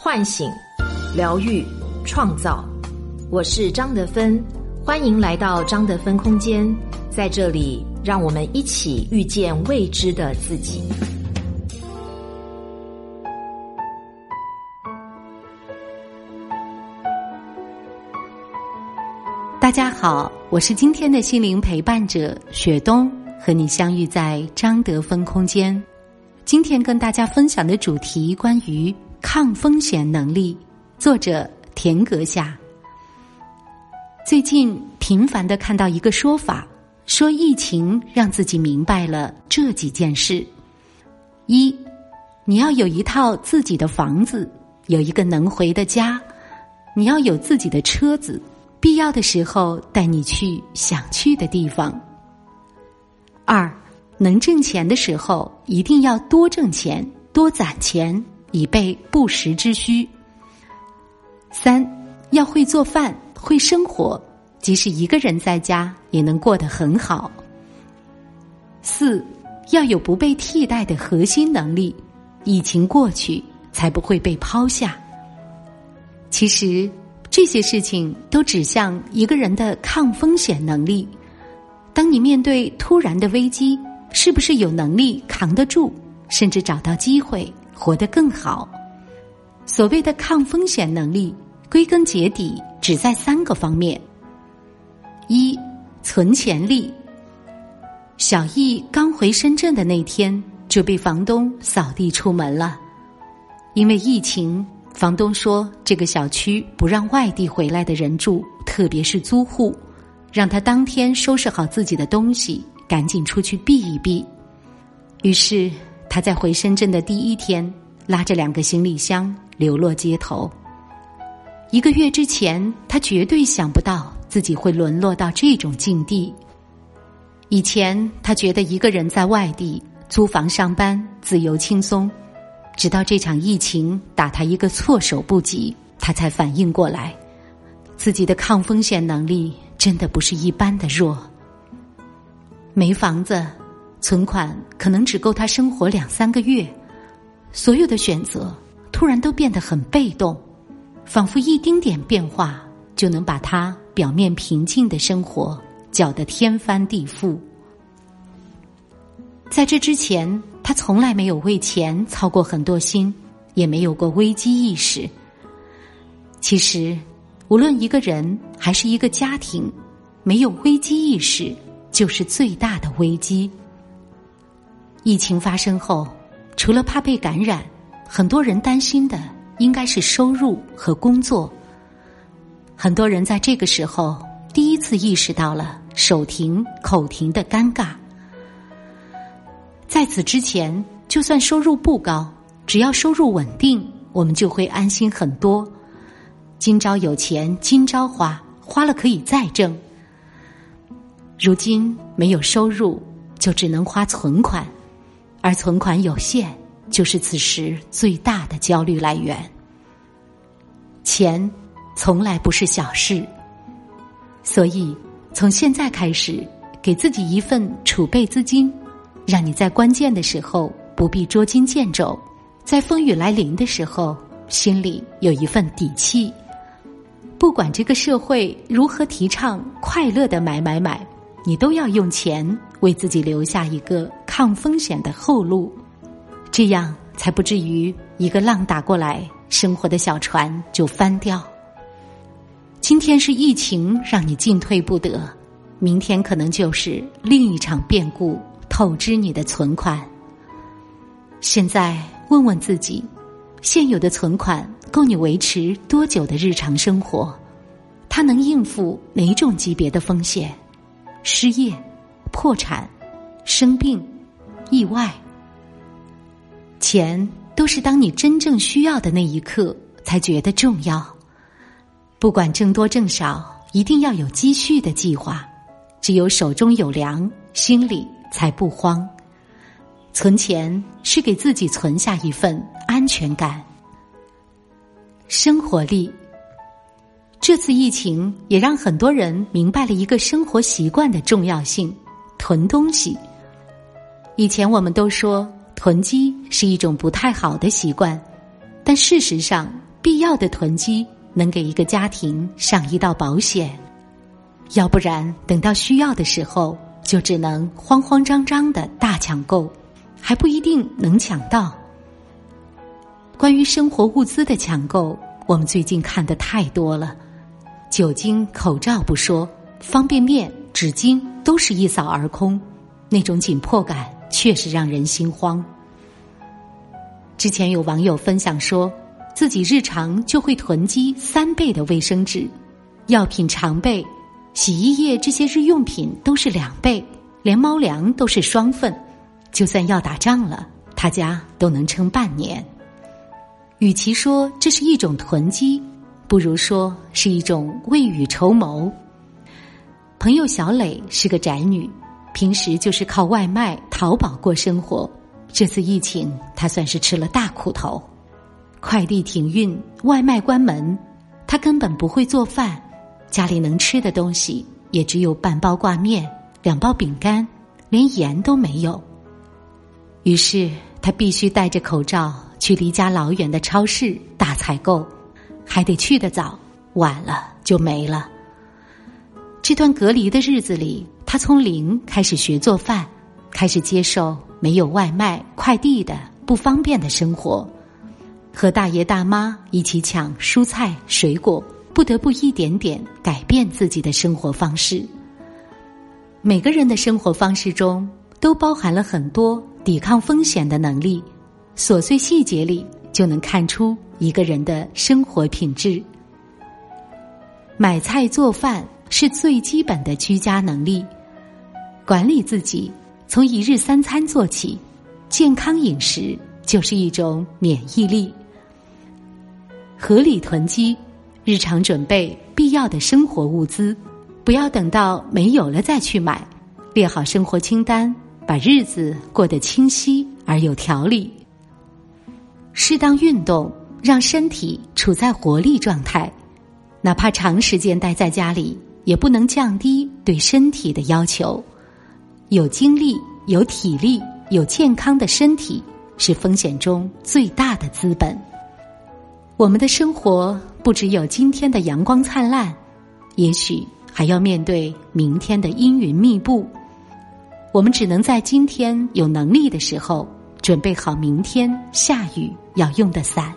唤醒、疗愈、创造。我是张德芬，欢迎来到张德芬空间。在这里，让我们一起遇见未知的自己。大家好，我是今天的心灵陪伴者雪冬，和你相遇在张德芬空间。今天跟大家分享的主题关于抗风险能力，作者田阁下。最近频繁的看到一个说法，说疫情让自己明白了这几件事：一，你要有一套自己的房子，有一个能回的家；你要有自己的车子，必要的时候带你去想去的地方。二。能挣钱的时候，一定要多挣钱，多攒钱，以备不时之需。三要会做饭，会生活，即使一个人在家也能过得很好。四要有不被替代的核心能力，疫情过去才不会被抛下。其实这些事情都指向一个人的抗风险能力。当你面对突然的危机。是不是有能力扛得住，甚至找到机会活得更好？所谓的抗风险能力，归根结底只在三个方面：一、存钱力。小易刚回深圳的那天，就被房东扫地出门了，因为疫情，房东说这个小区不让外地回来的人住，特别是租户，让他当天收拾好自己的东西。赶紧出去避一避。于是他在回深圳的第一天，拉着两个行李箱流落街头。一个月之前，他绝对想不到自己会沦落到这种境地。以前他觉得一个人在外地租房上班自由轻松，直到这场疫情打他一个措手不及，他才反应过来，自己的抗风险能力真的不是一般的弱。没房子，存款可能只够他生活两三个月，所有的选择突然都变得很被动，仿佛一丁点变化就能把他表面平静的生活搅得天翻地覆。在这之前，他从来没有为钱操过很多心，也没有过危机意识。其实，无论一个人还是一个家庭，没有危机意识。就是最大的危机。疫情发生后，除了怕被感染，很多人担心的应该是收入和工作。很多人在这个时候第一次意识到了手停口停的尴尬。在此之前，就算收入不高，只要收入稳定，我们就会安心很多。今朝有钱今朝花，花了可以再挣。如今没有收入，就只能花存款，而存款有限，就是此时最大的焦虑来源。钱从来不是小事，所以从现在开始，给自己一份储备资金，让你在关键的时候不必捉襟见肘，在风雨来临的时候心里有一份底气。不管这个社会如何提倡快乐的买买买。你都要用钱为自己留下一个抗风险的后路，这样才不至于一个浪打过来，生活的小船就翻掉。今天是疫情让你进退不得，明天可能就是另一场变故透支你的存款。现在问问自己，现有的存款够你维持多久的日常生活？它能应付哪种级别的风险？失业、破产、生病、意外，钱都是当你真正需要的那一刻才觉得重要。不管挣多挣少，一定要有积蓄的计划。只有手中有粮，心里才不慌。存钱是给自己存下一份安全感。生活力。这次疫情也让很多人明白了一个生活习惯的重要性：囤东西。以前我们都说囤积是一种不太好的习惯，但事实上，必要的囤积能给一个家庭上一道保险，要不然等到需要的时候，就只能慌慌张张的大抢购，还不一定能抢到。关于生活物资的抢购，我们最近看的太多了，酒精、口罩不说，方便面、纸巾都是一扫而空，那种紧迫感确实让人心慌。之前有网友分享说，自己日常就会囤积三倍的卫生纸，药品常备，洗衣液这些日用品都是两倍，连猫粮都是双份，就算要打仗了，他家都能撑半年。与其说这是一种囤积，不如说是一种未雨绸缪。朋友小磊是个宅女，平时就是靠外卖、淘宝过生活。这次疫情，他算是吃了大苦头，快递停运，外卖关门，他根本不会做饭，家里能吃的东西也只有半包挂面、两包饼干，连盐都没有。于是他必须戴着口罩。去离家老远的超市大采购，还得去得早，晚了就没了。这段隔离的日子里，他从零开始学做饭，开始接受没有外卖、快递的不方便的生活，和大爷大妈一起抢蔬菜水果，不得不一点点改变自己的生活方式。每个人的生活方式中，都包含了很多抵抗风险的能力。琐碎细节里就能看出一个人的生活品质。买菜做饭是最基本的居家能力，管理自己从一日三餐做起，健康饮食就是一种免疫力。合理囤积，日常准备必要的生活物资，不要等到没有了再去买，列好生活清单，把日子过得清晰而有条理。适当运动，让身体处在活力状态。哪怕长时间待在家里，也不能降低对身体的要求。有精力、有体力、有健康的身体，是风险中最大的资本。我们的生活不只有今天的阳光灿烂，也许还要面对明天的阴云密布。我们只能在今天有能力的时候。准备好明天下雨要用的伞。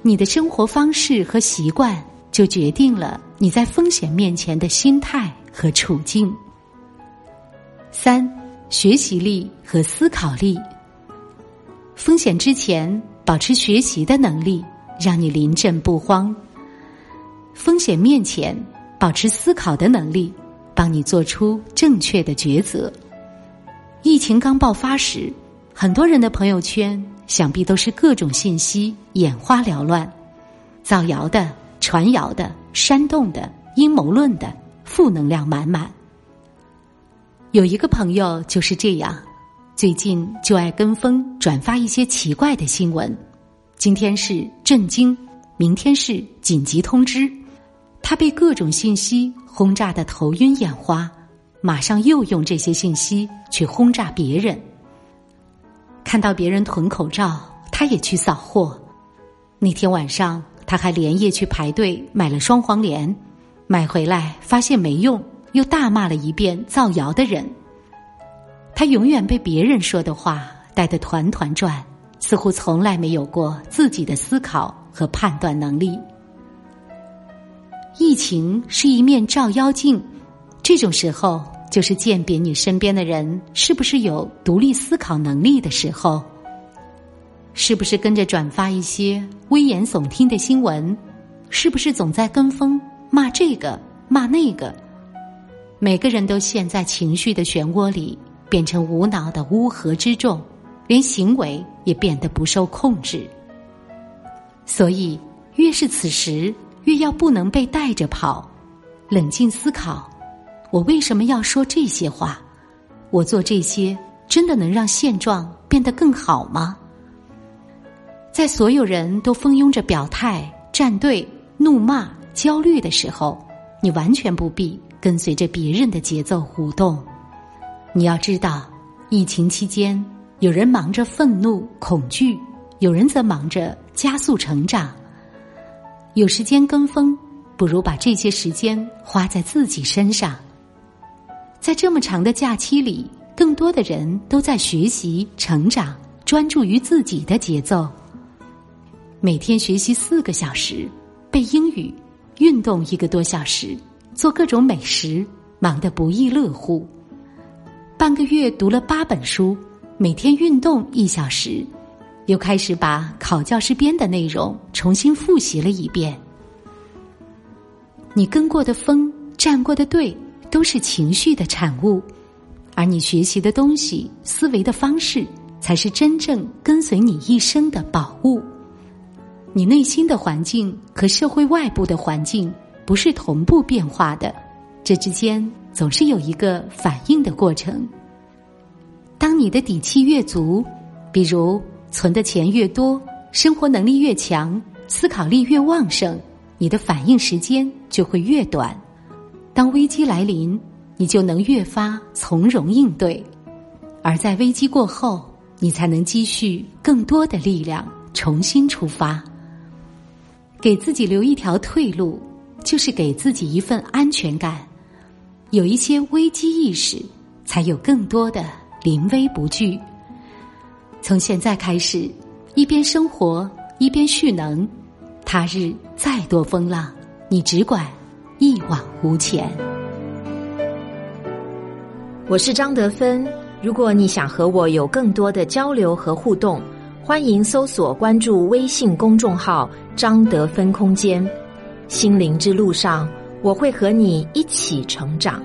你的生活方式和习惯，就决定了你在风险面前的心态和处境。三、学习力和思考力。风险之前，保持学习的能力，让你临阵不慌；风险面前，保持思考的能力，帮你做出正确的抉择。疫情刚爆发时。很多人的朋友圈，想必都是各种信息眼花缭乱，造谣的、传谣的、煽动的、阴谋论的，负能量满满。有一个朋友就是这样，最近就爱跟风转发一些奇怪的新闻，今天是震惊，明天是紧急通知，他被各种信息轰炸的头晕眼花，马上又用这些信息去轰炸别人。看到别人囤口罩，他也去扫货。那天晚上，他还连夜去排队买了双黄连，买回来发现没用，又大骂了一遍造谣的人。他永远被别人说的话带得团团转，似乎从来没有过自己的思考和判断能力。疫情是一面照妖镜，这种时候。就是鉴别你身边的人是不是有独立思考能力的时候，是不是跟着转发一些危言耸听的新闻，是不是总在跟风骂这个骂那个？每个人都陷在情绪的漩涡里，变成无脑的乌合之众，连行为也变得不受控制。所以，越是此时，越要不能被带着跑，冷静思考。我为什么要说这些话？我做这些真的能让现状变得更好吗？在所有人都蜂拥着表态、站队、怒骂、焦虑的时候，你完全不必跟随着别人的节奏舞动。你要知道，疫情期间，有人忙着愤怒、恐惧，有人则忙着加速成长，有时间跟风，不如把这些时间花在自己身上。在这么长的假期里，更多的人都在学习、成长，专注于自己的节奏。每天学习四个小时，背英语，运动一个多小时，做各种美食，忙得不亦乐乎。半个月读了八本书，每天运动一小时，又开始把考教师编的内容重新复习了一遍。你跟过的风，站过的队，都是情绪的产物，而你学习的东西、思维的方式，才是真正跟随你一生的宝物。你内心的环境和社会外部的环境不是同步变化的，这之间总是有一个反应的过程。当你的底气越足，比如存的钱越多，生活能力越强，思考力越旺盛，你的反应时间就会越短。当危机来临，你就能越发从容应对；而在危机过后，你才能积蓄更多的力量，重新出发。给自己留一条退路，就是给自己一份安全感。有一些危机意识，才有更多的临危不惧。从现在开始，一边生活一边蓄能，他日再多风浪，你只管一往无前。我是张德芬，如果你想和我有更多的交流和互动。欢迎搜索关注微信公众号“张德芬空间”，心灵之路上，我会和你一起成长。